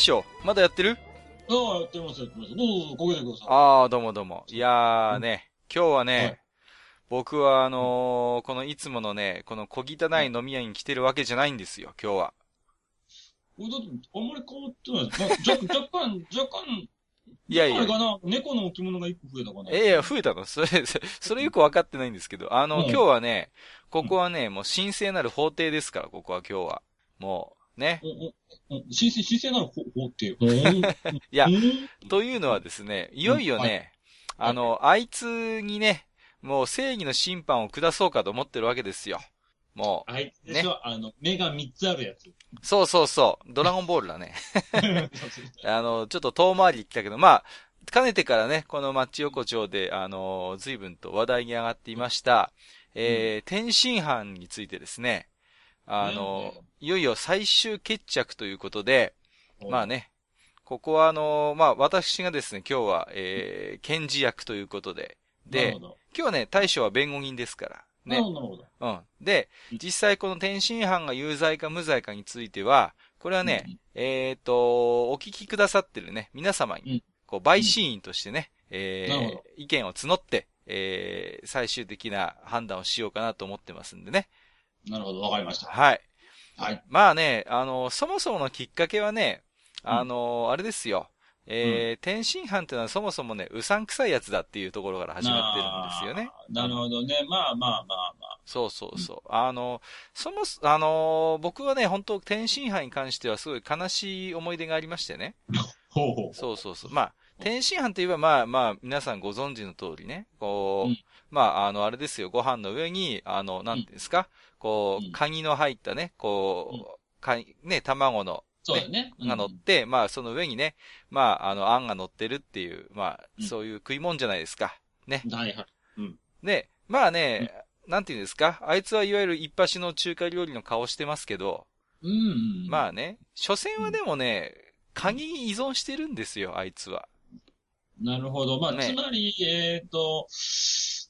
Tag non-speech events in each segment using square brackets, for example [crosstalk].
大将まだやってる？ああ、やってます、やってます。どうぞ、どうぞ、こげてください。ああ、どうもどうも。いやーね、今日はね、はい僕はあのーこのいつものね、この小汚い飲み屋に来てるわけじゃないんですよ、今日は。これだって、あんまり変わってないです。まあ、若若干、[laughs] 若干、いやいやあれ、かな、猫の置物が一個増えたかな。えいや、増えたの？それ、そそれよくわかってないんですけど、あの、うん今日はね、ここはね、もう神聖なる法廷ですから、ここは今日は。もう、ね。おおお神聖、神聖なる法法っていう。いいやうん、というのはですね、いよいよね、はい。あの、あいつにね、もう正義の審判を下そうかと思ってるわけですよ。もあい。つでしょ、あの、目が三つあるやつ。う、そうそうそう、ドラゴンボールだね。[laughs] [laughs] あの、ちょっと遠回り行ったけど、まあ、かねてからね、このマッチ横丁で、あの、随分と話題に上がっていました、えー、天津飯についてですね、あの、ねいよいよ最終決着ということで、まあね。ね、ここはあの、まあ私がですね、今日は、えー、検事役ということで、で。今日はね、大将は弁護人ですから、ねなる。ほど。うん。で、うん実際この天津飯が有罪か無罪かについては、これはね、うんえっ、と、お聞きくださってるね、皆様に、うんこう、陪審員としてね、えー、意見を募って、えー、最終的な判断をしようかなと思ってますんでね。なるほど、わかりました。はい。はい。まあね、あの、そもそものきっかけはね、あの、あれですよ。えー天津飯っていうのはそもそもね、うさんくさいやつだっていうところから始まってるんですよね。なるほどね。まあまあまあまあ。そうそうそう。あの、そもそ、あの、僕はね、本当天津飯に関してはすごい悲しい思い出がありましてね。ほうほう。そうそうそう。まあ、天津飯といえば、まあまあ、皆さんご存知の通りね、こう、うんまあ、あの、あれですよ、ご飯の上に、あの、なんですか、こうんう、カニの入ったね、こう、カニ、ね、卵の、そうだよね。が乗って、まあ、その上にね、まあ、あの、あんが乗ってるっていう、まあう、んそういう食い物じゃないですか。ね。うんはいはい。で、まあね、なんていうんですか、あいつはいわゆる一発の中華料理の顔してますけど、うんうん。まあね、所詮はでもね、カニに依存してるんですよ、あいつは。なるほど。まあ、ねつまり、えっ、と、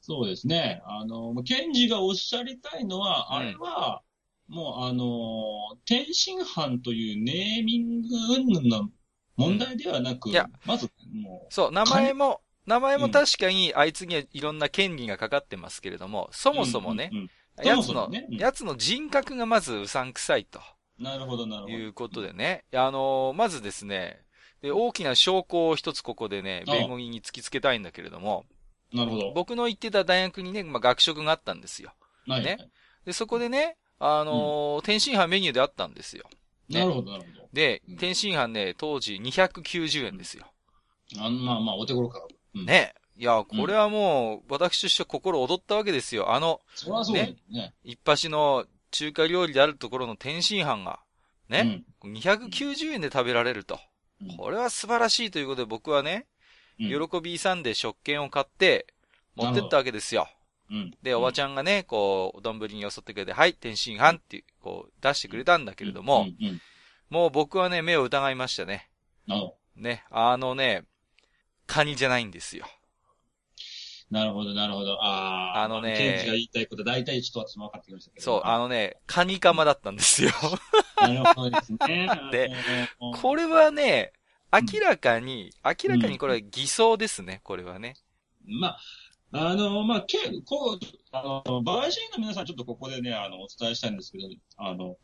そうですね。あの、ケンジがおっしゃりたいのは、うんあれは、もう、あの、天津飯というネーミング云々の問題ではなく、いや。まず、もそう、名前も、名前も確かにあいつにはいろんな権利がかかってますけれども、そう、もそもねうん、うんやつのやつの人格がまずうさんくさいと。なるほど、なるほど。いうことでね、あの、まずですね、で、大きな証拠を一つここでね、弁護人に突きつけたいんだけれども、なるほど。僕の行ってた大学にね、まあ、学食があったんですよ。はいねで、そこでね、あのー天津飯メニューであったんですよ。ねなるほど、なるほでうん、天津飯ね、当時290円ですよ。ど。あんまあまあ、お手頃か。うん。ね。いや、これはもう、私としては心躍ったわけですよ。あの、そそうだよね。一発の中華料理であるところの天津飯が、ね、290円で食べられると。うんこれは素晴らしいということで僕はね、うん。喜び勇んで食券を買って、持ってったわけですよ。うん。で、おばちゃんがね、こう、丼によそってくれて、はい、天津飯って、こう、出してくれたんだけれども。もう僕はね、目を疑いましたね。ね、あのね、カニじゃないんですよ。ど、なるほど、なるほど。ああ。あのねケンジが言いたいこと、大体ちょっと私も分かってきましたけど。そう、あのね、カニカマだったんですよ。なるほどですね。[laughs] でこれはね、明らかに、明らかにこれは偽装ですね、これはね。まあ、あの、まあ、け、こう、あの、陪審員の皆さんちょっとここでね、あの、お伝えしたいんですけど、あの、うん。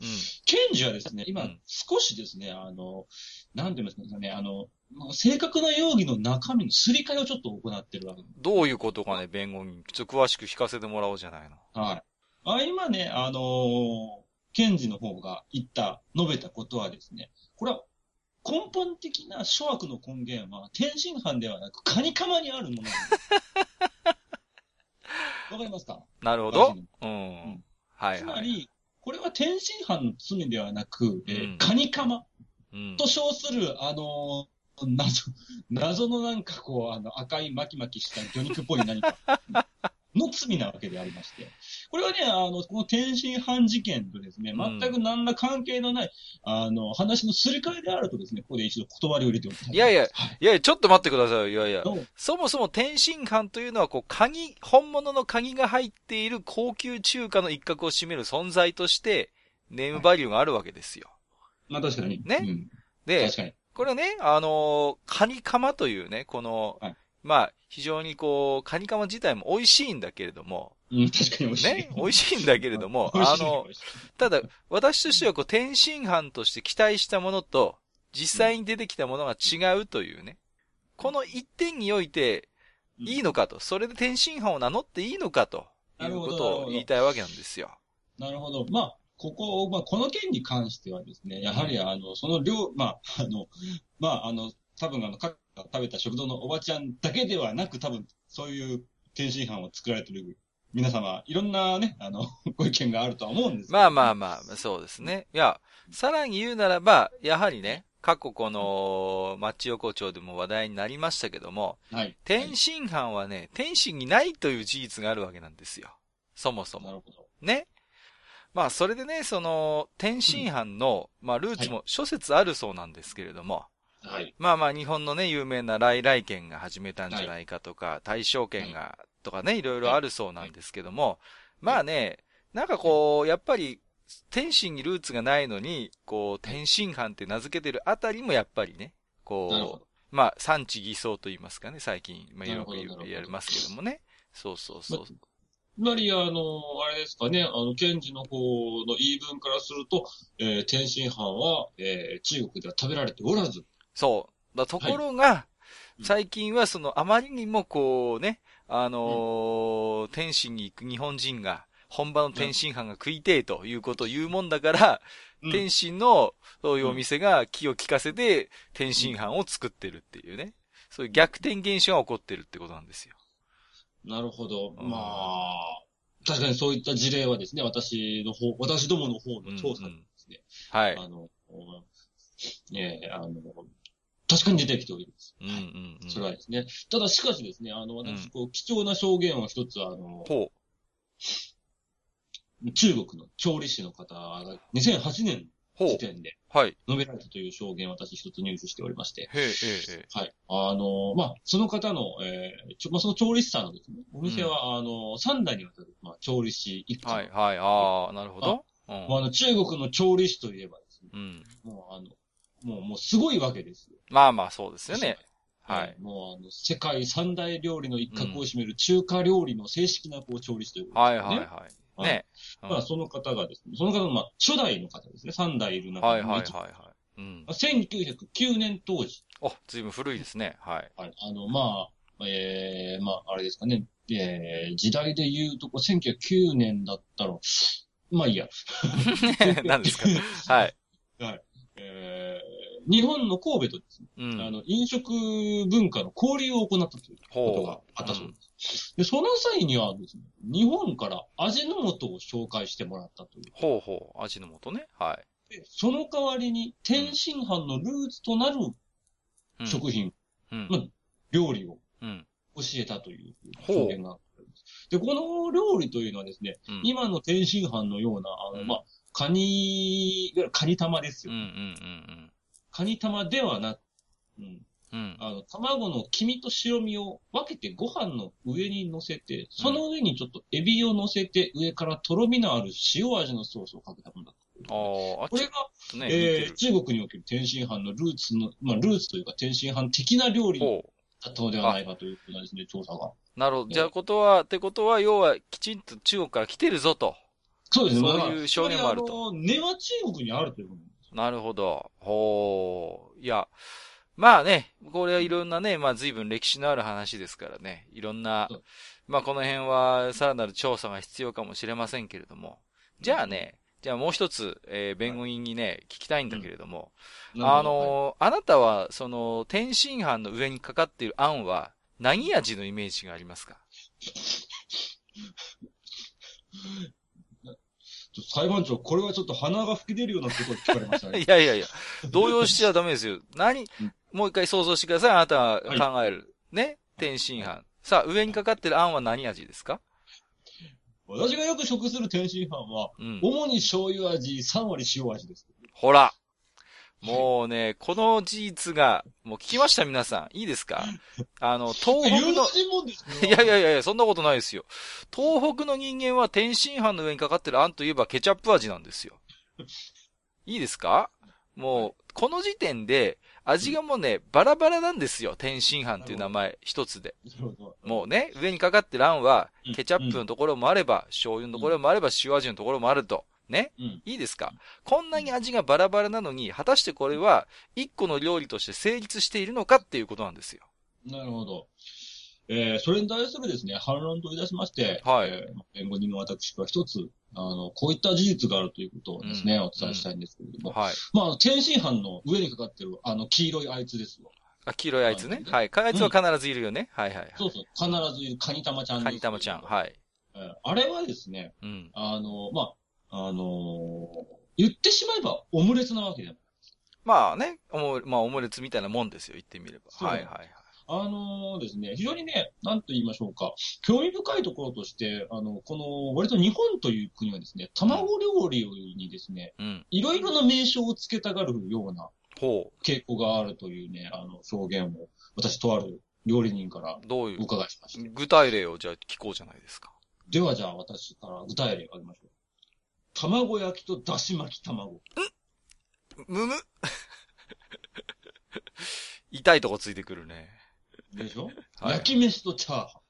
ケンジはですね、今うん、少しですね、あの、なんて言いますかね、あの、正確な容疑の中身のすり替えをちょっと行ってるわけです。どういうことかね、弁護人。ちょっと詳しく聞かせてもらおうじゃないの。はい。あ今ね、あのー、ケンジの方が言った、述べたことはですね、これは根本的な諸悪の根源は天津飯ではなくカニカマにあるものなんです。[laughs] わかりますか？なるほど。うん。はいはい。つまり、これは天津飯の罪ではなく、えーうんカニカマうんと称する、あのー謎、謎のなんかこう、あの、赤い巻き巻きした魚肉っぽい何か [laughs] の罪なわけでありまして。これはね、あの、この天津飯事件とですね、うん全く何ら関係のない、あの、話のすり替えであるとですね、ここで一度断りを入れておきたい。いやいやはい。いやいや、ちょっと待ってくださいよ。いやいや。そもそも天津飯というのは、こう、鍵、本物の鍵が入っている高級中華の一角を占める存在として、ネームバリューがあるわけですよ。まあ確かに。ねうんで確、かに。これね、あのーカニカマというね、この、はいまあ、非常にこう、カニカマ自体も美味しいんだけれども、うん、確かに美味しい。ね、美味しいんだけれども、[laughs] あのただ、私としてはこう、天津飯として期待したものと、実際に出てきたものが違うというね、この一点において、いいのかと、それで天津飯を名乗っていいのかと、いうことを言いたいわけなんですよ。なるほど。まあ、ここ、まあ、この件に関してはですね、やはり、あの、その量、まあ、あの、まあ、あの、多分あの、か食べた食堂のおばちゃんだけではなく、多分、そういう天津飯を作られてる皆様、いろんなね、あの、[laughs] ご意見があるとは思うんですけどまあまあまあ、そうですね。いや、さらに言うならば、やはりね、過去この、町横丁でも話題になりましたけども、はい。天津飯はね、天津にないという事実があるわけなんですよ。そもそも。なるほど。ね。まあ、それでね、その、天津飯の、まあ、ルーツも諸説あるそうなんですけれども、はい。まあまあ、日本のね、有名な来来県が始めたんじゃないかとか、大正県が、とかね、い。ろいろあるそうなんですけども、まあね、なんかこう、やっぱり、天津にルーツがないのに、こう、天津飯って名付けてるあたりもやっぱりね、こほう、まあ、産地偽装と言いますかね、最近、まあ、よく言われますけどもね。そうそうそう。つまり、あの、あれですかね、あの、検事の方の言い分からすると、えー天津飯は、えー中国では食べられておらず、そう。だところが、うん。最近はその、あまりにもこうね、あのー天津に行く日本人が、本場の天津飯が食いてえということを言うもんだから、うん天津のそういうお店が気を利かせて、天津飯を作ってるっていうね。そういう逆転現象が起こってるってことなんですよ。なるほど。うんまあ、確かにそういった事例はですね、私の方、私どもの方の調査でですね、はい。あの、ねえ、あの、確かに出てきております。うんうんうん。それはですね。ただしかしですね、あの、うん私、こう、貴重な証言を一つ、あの、ほ中国の調理師の方が2008年時。点ではい。述べられたという証言を私一つ入手しておりまして、へえ、へえ。はい。あの、まあ、その方の、えーちょまあ、その調理師さんのですね、お店は、あの、三代にわたる、まあ、調理師一家。はい、はい。ああ、なるほど。うんまあ、あの、中国の調理師といえばですね、うん。もう、あの、もう、もう、すごいわけですよ。まあまあ、そうですよね。はい。もう、あの、世界三大料理の一角を占める中華料理の正式な、こう、調理師ということはい、でね。はい、はい。ね。うんまあ、その方がですね、その方の、まあ、初代の方ですね、三代いる中はい、のはい、はい、一はい。うん。1909年当時、お、ずいぶん古いですね。はい。はい、あの、まあ、ええまあ、あれですかね、えー、時代で言うと、こう、1909年だったら、まあいいや。[laughs] 何ですか [laughs] はい。えー、日本の神戸とですね、うん。あの、飲食文化の交流を行ったということがあったそうです。で、その際にはですね、日本から味の素を紹介してもらったという。ほうほう。味の素ね。はい。でその代わりに、天津飯のルーツとなるうん食品、うんまあ料理をうん。教えたというほう表現が。で、この料理というのはですね、うん。今の天津飯のような、あの、うんまあ、カニ、カニ玉ですよ。うん、うん、カニ玉ではなく、うん、うん。うん。あの、卵の黄身と白身を分けてご飯の上に乗せて、その上にちょっとエビを乗せて、上からとろみのある塩味のソースをかけたものだった。ああ、あこれが、ね、えーる。中国における天津飯のルーツの、まあ、ルーツというか天津飯的な料理だほったのではないかというふうなですね、調査が。う。なるほど。じゃあ、ことは、ってことは、要は、きちんと中国から来てるぞと。そうですね。そういう証言もあると根は中国にあるということなるほど。ほう。いや、まあね、これはいろんなね、まあ随分歴史のある話ですからね、いろんなまあこの辺はさらなる調査が必要かもしれませんけれども、じゃあね、じゃあもう一つ、えー弁護人にね、聞きたいんだけれども、あ、のーあなたは、その、天津飯の上にかかっているあんは、何味のイメージがありますか？裁判長、これはちょっと鼻が吹き出るようなことを聞かれましたね。[laughs] いやいやいや、動揺しちゃダメですよ。何うんもう一回想像してください。あなたが考える。ね？天津飯。さあ、上にかかってるあんは何味ですか？私がよく食する天津飯は、うん。主に醤油味、3割塩味です。ほら。もうね、この事実が、もう聞きました皆さん。いいですか？あの、東北の。いやいやいやそんなことないですよ。東北の人間は天津飯の上にかかってるあんといえばケチャップ味なんですよ。いいですか？もう、この時点で、味がもうね、バラバラなんですよ。天津飯っていう名前一つで。もうね、上にかかってるあんはうん、ケチャップのところもあれば、醤油のところもあれば、塩味のところもあると。ね？うん。いいですか？こんなに味がバラバラなのに、果たしてこれは、一個の料理として成立しているのかっていうことなんですよ。なるほど。えー、それに対するですね、反論といたしまして、はいえー弁護人の私は一つ、あの、こういった事実があるということをですね、うんお伝えしたいんですけれども、はい。まあ、天津飯の上にかかってる、あの、黄色いあいつですよ。あ、黄色いあいつね？うんはい。あいつは必ずいるよね？はいはいはい。そうそう、必ずいるカニ玉ちゃんですカニ玉ちゃん。はい。えーあれはですね、うん。あの、まあ、あのー言ってしまえばオムレツなわけじゃない。まあね、おも、まあオムレツみたいなもんですよ、言ってみれば。はいはいはい。あのーですね、非常にね、なんと言いましょうか、興味深いところとして、あの、この、割と日本という国はですね、卵料理にですね、うん。いろいろな名称を付けたがるようなほ傾向があるというね、あの、証言を、私とある料理人からう。どういう？お、伺いしました。具体例をじゃあ聞こうじゃないですか。ではじゃあ私から具体例を挙げましょう。卵焼きとだし巻き卵。むむ [laughs] 痛いとこついてくるね。でしょ、はい焼き飯とチャーハ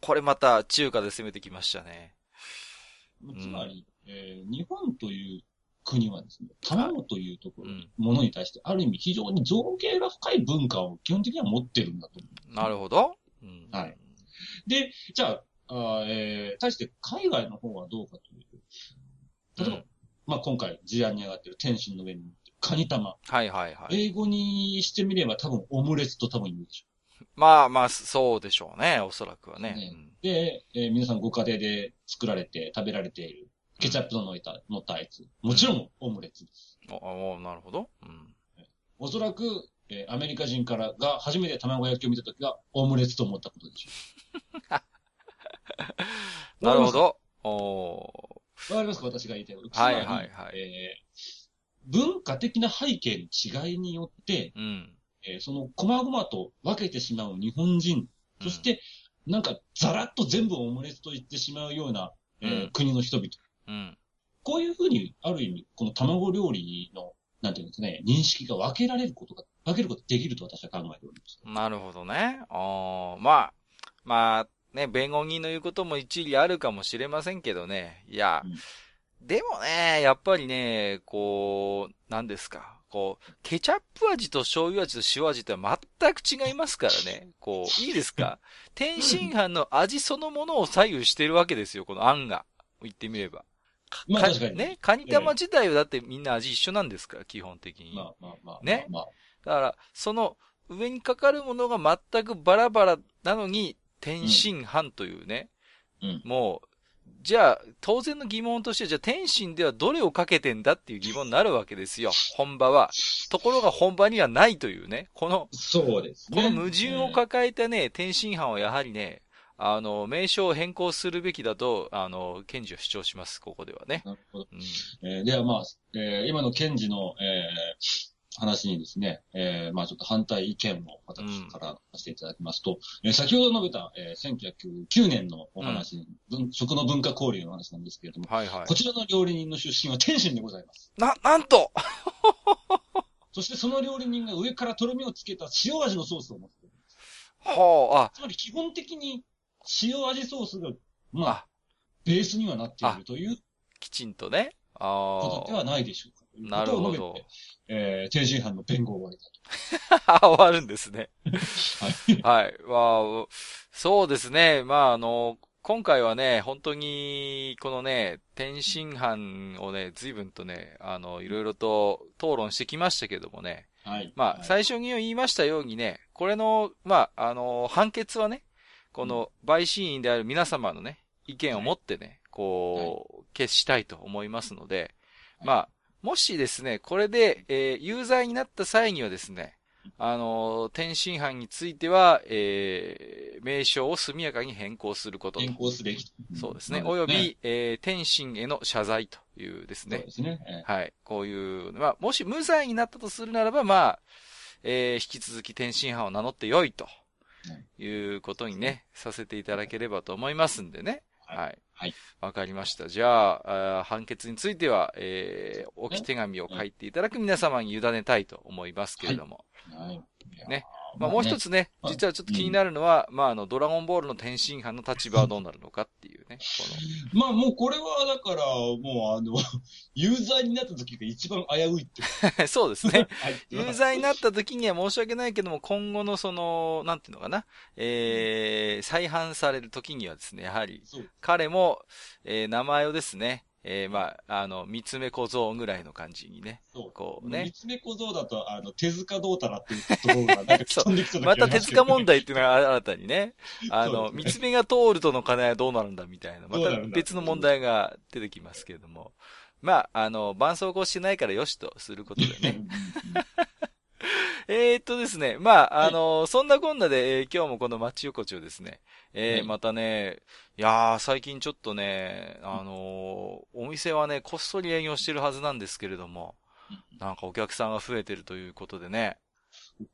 これまた中華で攻めてきましたね。ン。つまり、えー日本という国はですね、卵というところ、うん。ものに対して、ある意味非常に造形が深い文化を基本的には持ってるんだと思う。なるほど。うん。はい。で、じゃあ、あーえー、対して海外の方はどうかというと、例えば、うんまあ今回事案に上がってる天津の上にカニ玉。はいはいはい。英語にしてみれば多分オムレツと多分言うでしょまあまあ、そうでしょうね。おそらくはね。ねで、えー皆さんご家庭で作られて食べられているケチャップの乗った、乗ったやつ。もちろんオムレツです。うん、おおなるほど。うん。おそらく、えーアメリカ人からが初めて卵焼きを見たときはオムレツと思ったことでしょう。[laughs] なるほど。おわかりますか？私が言いたいこと。はいはいはいえー文化的な背景の違いによって、ーうん。えーその細々と分けてしまう日本人、そして、なんかザラッと全部オムレツと言ってしまうような、えーうん国の人々。うん。こういうふうに、ある意味、この卵料理の、なんていうんですかね、認識が分けられることが、分けることができると私は考えております。なるほどね。あーまあ、まあ、ね、弁護人の言うことも一理あるかもしれませんけどね。いや、うんでもね、やっぱりね、こう、何ですか。こう、ケチャップ味と醤油味と塩味って全く違いますからね。こう、いいですか [laughs] 天津飯の味そのものを左右してるわけですよ、このあんが。言ってみれば。か [laughs] まあ確かにね、カニ玉自体はだってみんな味一緒なんですから、基本的に。まあまあまあ。ねまあ、だから、その上にかかるものが全くバラバラなのに、天津飯というね、うんもう、じゃあ、当然の疑問として、じゃあ天津ではどれをかけてんだっていう疑問になるわけですよ。本場は。ところが本場にはないというね、この、そうですね。この矛盾を抱えたね、天津飯はやはりね、あの、名称を変更するべきだと、あの、検事は主張します、ここではね。なるほど。うん。えーではまあ、えー今の検事の、えー話にですね、えーまあちょっと反対意見を私からさせていただきますと、えー先ほど述べた、えー1909年のお話、文食の文化交流の話なんですけれども、はいはいこ。ちらの料理人の出身は天津でございます。な、なんと [laughs] そしてその料理人が上からとろみをつけた塩味のソースを持っている。はあ、つまり基本的に塩味ソースが、まあ、あ、ベースにはなっているというきちんとね。あことではないでしょうか。なるほどえー、天津飯の弁護を終わりたあ。[laughs] 終わるんですね。と。はい。[laughs] はい。まあ、そうですね。まあ、あの、今回はね、本当に、このね、天津飯をね、随分とね、あの、いろいろと討論してきましたけどもね。はい。まあ、はい最初に言いましたようにね、これの、まあ、あの、判決はね、この、陪審員である皆様のね、意見を持ってね、こう、決したいと思いますので、まあ、もしですね、これで、えー、有罪になった際にはですね、あの、天津飯については、えー、名称を速やかに変更すること変更すべき。そうですね。および、えー、天津への謝罪というですね。そうですね。えー、はい。こういう、まあ、もし無罪になったとするならば、まあ、えー、引き続き天津飯を名乗ってよいと、いうことにね、させていただければと思いますんでね。はい。はい。わかりました。じゃああ、判決については、えー、置き手紙を書いていただく皆様に委ねたいと思いますけれども。はい。はい、ね。まあ、もう一つね、実はちょっと気になるのは、まあ、あの、ドラゴンボールの天津飯の立場はどうなるのかっていうね。まあ、もうこれは、だから、もうあの、[laughs] 有罪になった時が一番危ういって。[laughs] そうですね。[laughs] 有罪になった時には申し訳ないけども、今後のその、なんていうのかな、えー、再犯される時にはですね、やはり、彼も、えー、名前をですね、えー、まあ、あの、三つ目小僧ぐらいの感じにね。そう。こうね。三つ目小僧だと、あの、手塚どうたらっていうところが、なんか飛んできそうなまた手塚問題っていうのが新たにね。あの、三、つ目が通るとの金はどうなるんだみたいな。また別の問題が出てきますけれども。まあ、あの、絆創膏してないからよしとすることでね。[laughs] えっとですね、まあ、あの、はい、そんなこんなで、えー、今日もこの町横丁ですね、えー、はい、またね、いやー、最近ちょっとね、あのー、お店はね、こっそり営業してるはずなんですけれども、なんかお客さんが増えてるということでね。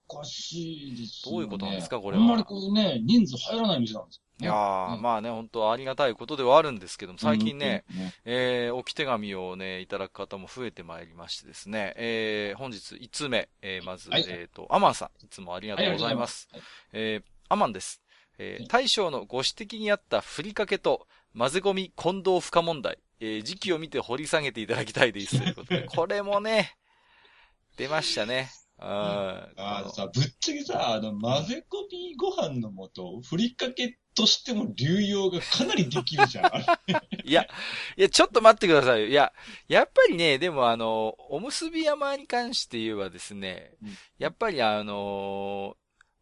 おかしいですね。どういうことなんですか、これは。あんまりこうね、人数入らない店なんですいやー、まあね、本当ありがたいことではあるんですけども、最近ね、えー、置き手紙をね、いただく方も増えてまいりましてですね、えー、本日5つ目、えー、まず、えっ、と、アマンさん、いつもありがとうございます。はい、えー、アマンです。えー、大将のご指摘にあったふりかけと、混ぜ込み混同負荷問題、えー、時期を見て掘り下げていただきたいです。ということで、[laughs] これもね、出ましたね。ああのさ、ぶっちゃけさ、あの、混ぜ込みご飯の素、ふりかけとしても流用がかなりできるじゃん。[laughs] いや、いや、ちょっと待ってくださいよ。いや、やっぱりね、でもあの、おむすび山に関して言えばですね、うん、やっぱりあの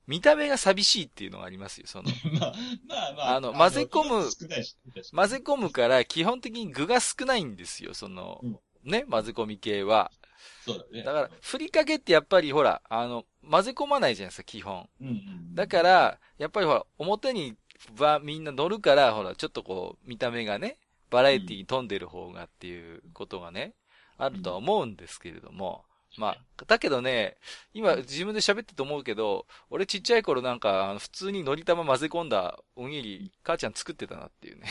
見た目が寂しいっていうのがありますよ、その。[laughs] まあ、まあまあ。あの、混ぜ込む、混ぜ込むから基本的に具が少ないんですよ、その、うん、ね、混ぜ込み系は。そうだね。だから、ふりかけってやっぱりほら、あの、混ぜ込まないじゃないですか、基本。うんうん、だから、やっぱりほら、表にはみんな乗るから、ほら、ちょっとこう、見た目がね、バラエティに富んでる方がっていうことがね、あるとは思うんですけれども、まあ、だけどね、今自分で喋ってて思うけど、俺ちっちゃい頃なんか、普通にのり玉混ぜ込んだおにぎり、母ちゃん作ってたなっていうね。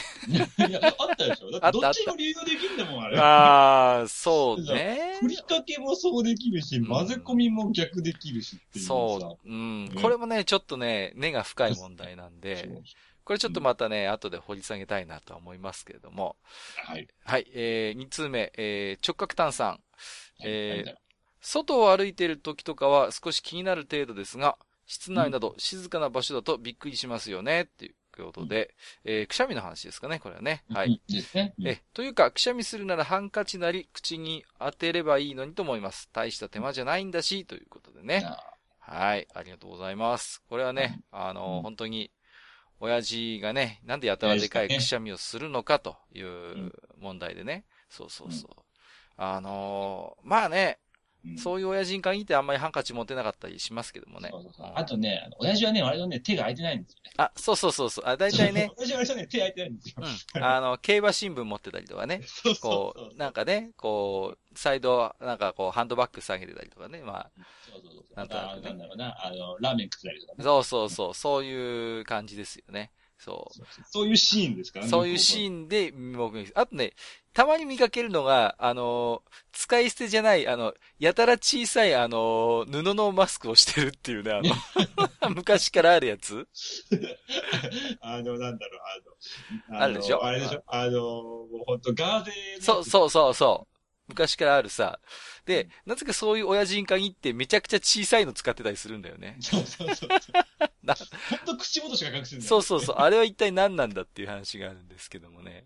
いや、あったでしょだってどっちも理由できるんだもん、あれ。ああ、そうね。ふりかけもそうできるし、混ぜ込みも逆できるしっていうそう。うん。これもね、ちょっとね、根が深い問題なんで、これちょっとまたね、後で掘り下げたいなとは思いますけれども。はい。はい、えー、2通目、えー、直角炭酸。えー、外を歩いている時とかは少し気になる程度ですが、室内など静かな場所だとびっくりしますよね、っていうことで、うん、えー、くしゃみの話ですかね、これはね。はい。ね、え、というか、くしゃみするならハンカチなり口に当てればいいのにと思います。大した手間じゃないんだし、ということでね。はい、ありがとうございます。これはね、あの、うん、本当に、親父がね、なんでやたらでかいくしゃみをするのかという問題でね。そうそうそう。あのー、まあね、そういう親父に限ってあんまりハンカチ持てなかったりしますけどもね。そうそうそうあとね、あの親父はね、割とね、手が空いてないんですよね。あ、そうそうそうそう。あ、大体ね。[laughs] 親父は割とね、手空いてないんですよ。うん。あの、競馬新聞持ってたりとかね。[laughs] そうこう、なんかね、こう、サイド、なんかこう、ハンドバッグ下げてたりとかね。まあ。そうそうそう。なんか、ね、なんだろうな、あの、ラーメン食ったりとかね。そうそうそう。そういう感じですよね。そう。そういうシーンですからね。そういうシーンで、僕、あとね、たまに見かけるのが、あの、使い捨てじゃない、あの、やたら小さい、あの、布のマスクをしてるっていうね、あの、[laughs] 昔からあるやつ [laughs] あの、なんだろう、あの、あるでしょ？あれでしょ？あの、もうほんとガーゼそうそうそうそう。昔からあるさ。で、なぜかそういう親父に限ってめちゃくちゃ小さいの使ってたりするんだよね。そうそうそうな、ほんと口元しか隠してんだよ、そうそうそう。あれは一体何なんだっていう話があるんですけどもね。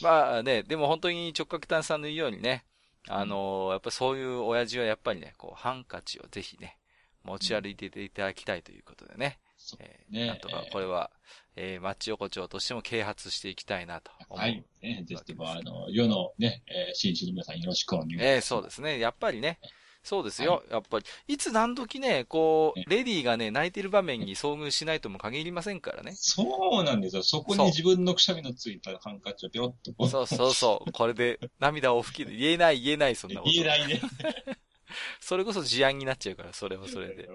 まあね、でも本当に直角炭さんの言うようにね、あのー、やっぱそういう親父はやっぱりね、こう、ハンカチをぜひね、持ち歩いていただきたいということでね。そうえーねなんとかこれは、えー、町横丁としても啓発していきたいなと思う。はい。ね、ぜひとも、あの、世のね、えー、新種の皆さんよろしくお願いします。ええそうですね。やっぱりね、そうですよ。やっぱり、いつ何時ね、こう、レディーがね、泣いてる場面に遭遇しないとも限りませんからね。そうなんですよ。そこに自分のくしゃみのついたハンカチをピョロッとこう。そうそうそう。[laughs] これで涙を吹き、言えない言えない、そんなこと。言えないね。[laughs] それこそ事案になっちゃうから、それはそれで。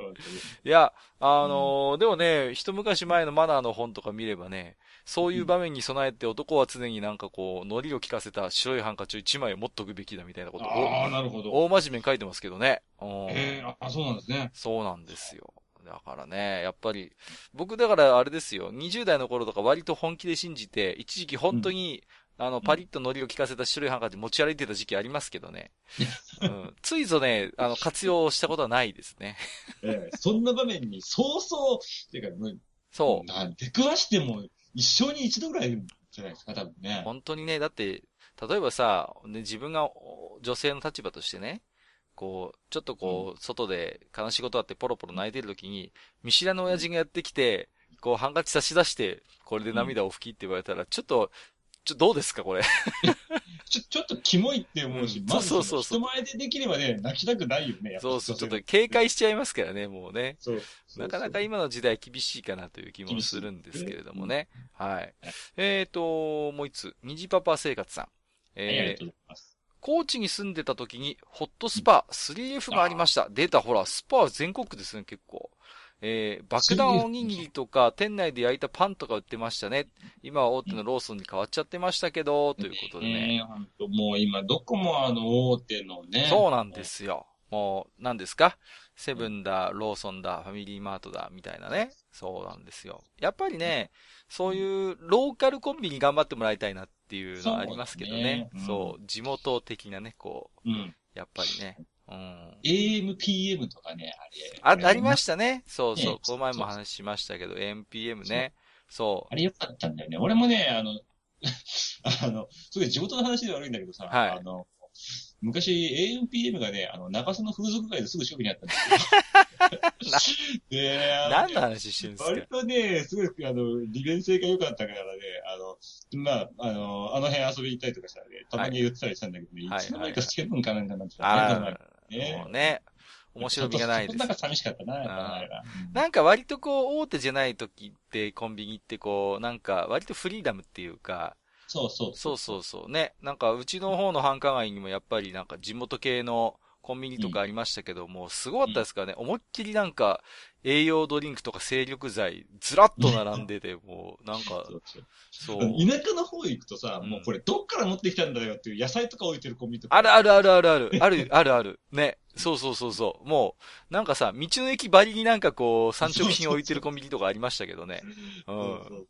いや、あのーでもね、一昔前のマナーの本とか見ればね、そういう場面に備えて男は常になんかこう、ノリを効かせた白いハンカチを一枚持っとくべきだみたいなことああ、なるほど。を、大真面目に書いてますけどね。うんええあ、そうなんですね。そうなんですよ。だからね、やっぱり、僕だからあれですよ、20代の頃とか割と本気で信じて、一時期本当に、あの、パリッとノリを効かせた白いハンカチ持ち歩いてた時期ありますけどね。うん、ついぞね、あの、活用したことはないですね。ええそんな場面に、そうそう、っていうか、そう。なん出くわしても、一生に一度ぐらいじゃないですか、多分ね。本当にね、だって、例えばさ、ね、自分がお女性の立場としてね、こう、ちょっとこう、外で悲しいことあってポロポロ泣いてる時に、見知らぬ親父がやってきて、こう、ハンカチ差し出して、これで涙を拭きって言われたら、ちょっと、ちょ、どうですか、これ。[laughs] ちょ、ちょっとキモいって思うし、うんまずそうそうそう人前でできればね、泣きたくないよね、そうそう、ちょっと警戒しちゃいますからね、もうね。そう。なかなか今の時代厳しいかなという気もするんですけれどもね。はい。えーと、もう一つ、虹パパ生活さん。はいありがえーとうございます。高知に住んでた時に、ホットスパ 3F がありました。データ、ほら、スパは全国区ですね、結構。えー、爆弾おにぎりとか、店内で焼いたパンとか売ってましたね。今は大手のローソンに変わっちゃってましたけど、ということでね。え本当もう今、どこもあの、大手のね。そうなんですよ。もう、何ですか？セブンだ、ローソンだ、ファミリーマートだ、みたいなね。そうなんですよ。やっぱりね、そういうローカルコンビに頑張ってもらいたいなっていうのはありますけどね。そうだねうんそう、地元的なね、こう、うん。やっぱりね。うん。AM、PM とかね、あれ。あ、ありまししたね。そうそうね。この前も話しましたけど、AMPM ね。そあれ良かったんだよね。俺もね、あの、[laughs] あの、すごい地元の話で悪いんだけどさ、はいあの、昔 AMPM がね、あの、中洲の風俗街ですぐ近くにあったんですよ。[laughs] で、何の話してるんです割かとね、すごい、あの、利便性が良かったからね、あの、まあ、あの、あの辺遊びに行ったりとかしたらね、たまに言ってたりしたんだけどね、はいいつの間にかセブンかなんかになんかあ、ねもうね。面白みがないですなん。か寂しかったな、な。なんか割とこう、大手じゃない時ってコンビニってこう、なんか割とフリーダムっていうか、そうそうそうそうそうね。なんかうちの方の繁華街にもやっぱりなんか地元系のコンビニとかありましたけども、すごかったですからね。思いっきりなんか栄養ドリンクとか精力剤ずらっと並んでて、[laughs] もうなんかそ、う。田舎の方行くとさ、うんもうこれどっから持ってきたんだよっていう野菜とか置いてるコンビニとか。あるあるあるあるある。あるあるある。ね。そうそうそうそう。もう、なんかさ、道の駅ばりになんかこう、産直品置いてるコンビニとかありましたけどね。うそん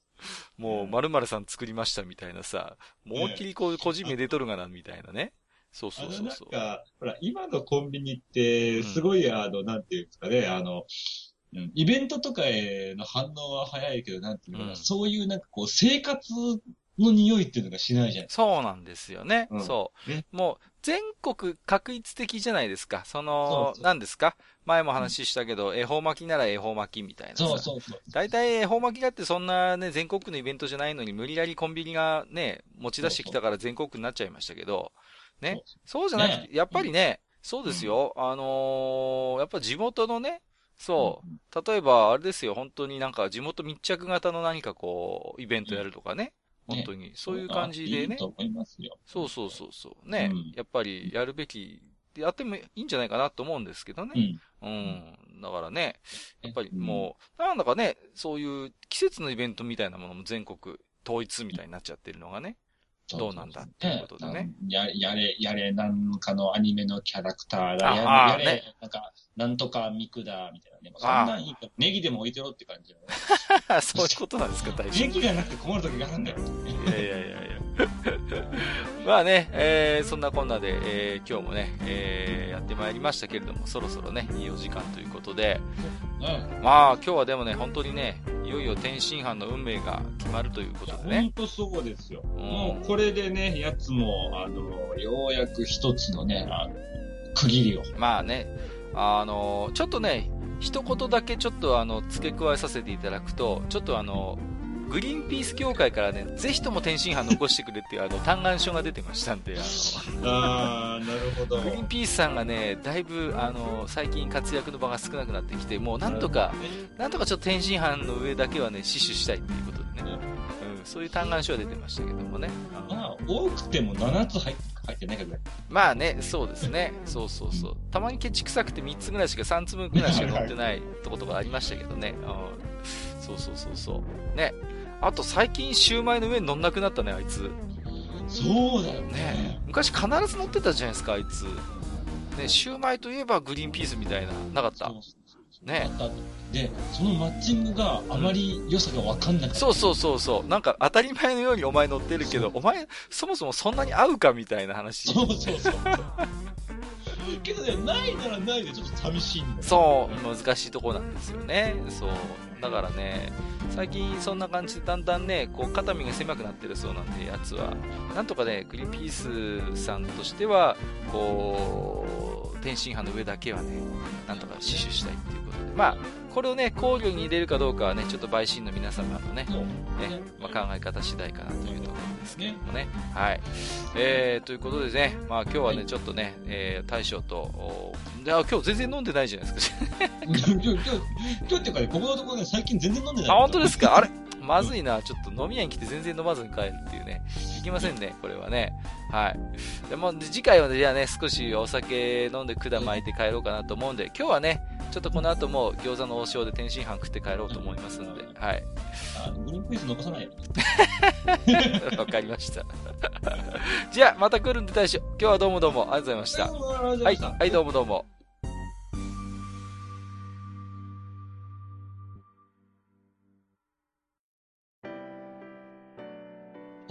もう、〇〇さん作りましたみたいなさ、もう思いっきりこう、個人名出とるがな、みたいなね。そうそうそうそう。か、ほら、今のコンビニって、すごい、あの、なんていうんですかね、あの、うんイベントとかへの反応は早いけど、なんていうのかな、うんそういうなんかこう、生活の匂いっていうのがしないじゃん。そうなんですよね。うんそう。ねもう、全国確一的じゃないですか。その、何ですか？前も話したけど、恵方巻きなら恵方巻きみたいなさ。そうそうそう。大体恵方巻きだってそんなね、全国区のイベントじゃないのに、無理やりコンビニがね、持ち出してきたから全国区になっちゃいましたけど、ね。そうじゃなくて、ねやっぱりね、そうですよ。あのーやっぱ地元のね、そう、例えば、あれですよ、本当になんか地元密着型の何かこう、イベントやるとかね。本当に、そういう感じでねいい。と思いますよ。そうそうそうそう。ね、うんやっぱりやるべき、やってもいいんじゃないかなと思うんですけどうね。ん。うん。だからね、やっぱりうんもう、なんだかね、そういう季節のイベントみたいなものも全国統一みたいになっちゃってるのがね。どうなんだっていうことでね。ややれ、やれ、なんかのアニメのキャラクターだ。あやあれ、やれねなんか、なんとかミクだ、みたいなね。そんあなんいいから、ネギでも置いてろって感じね。[laughs] そういうことなんですか、大ネ将。ギがなくて困る時があるんだよ。いやいやいやいや。[laughs] まあね、えーそんなこんなで、えー今日もね、えーやってまいりましたけれども、そろそろね、いいお時間ということで、うん。まあ今日はでもね、本当にね、いよいよ天津飯の運命が決まるということで本ね。当そうですよ。んもうこれでね、やつも、あの、ようやく一つのね、あの、区切りを。まあね、あの、ちょっとね、一言だけちょっとあの、付け加えさせていただくと、ちょっとあの、グリーンピース協会からね、ぜひとも天津飯残してくれっていうあの、嘆願書が出てましたんで、あなるほど。グリーンピースさんがね、だいぶ、あの、最近活躍の場が少なくなってきて、もうなんとか、なんとかちょっと天津飯の上だけはね、死守したいっていうことでね、うん、そういう嘆願書が出てましたけどもね。まあ、多くても7つ入って入ってないかぐらい。まあね、そうですね。そうそうそう。たまにケチ臭くて3つぐらいしか、3つぐらいしか乗ってないとことかありましたけどね。うん、そうそうそうそう。ね。あと最近シューマイの上に乗んなくなったね、あいつ。そうだよね。ね昔必ず乗ってたじゃないですか、あいつ。ね、シューマイといえばグリーンピースみたいな、なかった？ねで、そのマッチングがあまり良さが分かんなくて、そうそうそうそう。なんか当たり前のようにお前乗ってるけど、お前、そもそもそんなに合うかみたいな話。そうそうそう。[laughs] けどね、ないならないでちょっと寂しいんだよ、そう、難しいとこなんですよね。そう。だからね、最近そんな感じでだんだんね、こう肩身が狭くなってるそうなんで、やつは。なんとかね、クリーピースさんとしては、こう、天津飯の上だけはね、なんとか死守したいっていうことで。まあ、これをね、考慮に入れるかどうかはね、ちょっと陪審の皆様のね、ねまあ、考え方次第かなというところですけどもね。はい。えー、ということでね、まあ今日はね、ちょっとね、えー、大将と、いや、今日全然飲んでないじゃないですか。今日、今日、今日っていうかね、ここのところね、最近全然飲んでない。あ、本当ですか？あれまずいな、ちょっと飲み屋に来て全然飲まずに帰るっていうね。いけませんね、これはね。はい。でも、次回はね、じゃあね、少しお酒飲んで管巻いて帰ろうかなと思うんで、今日はね、ちょっとこの後も餃子の王将で天津飯食って帰ろうと思いますんで、はい。あ、グリーンピース残さない [laughs] わかりました。[laughs] じゃあ、また来るんで大将。今日はどうもどうも、ありがとうございました。はい、はい、どうもどうも。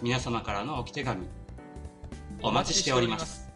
皆様からの置き手紙お待ちしております。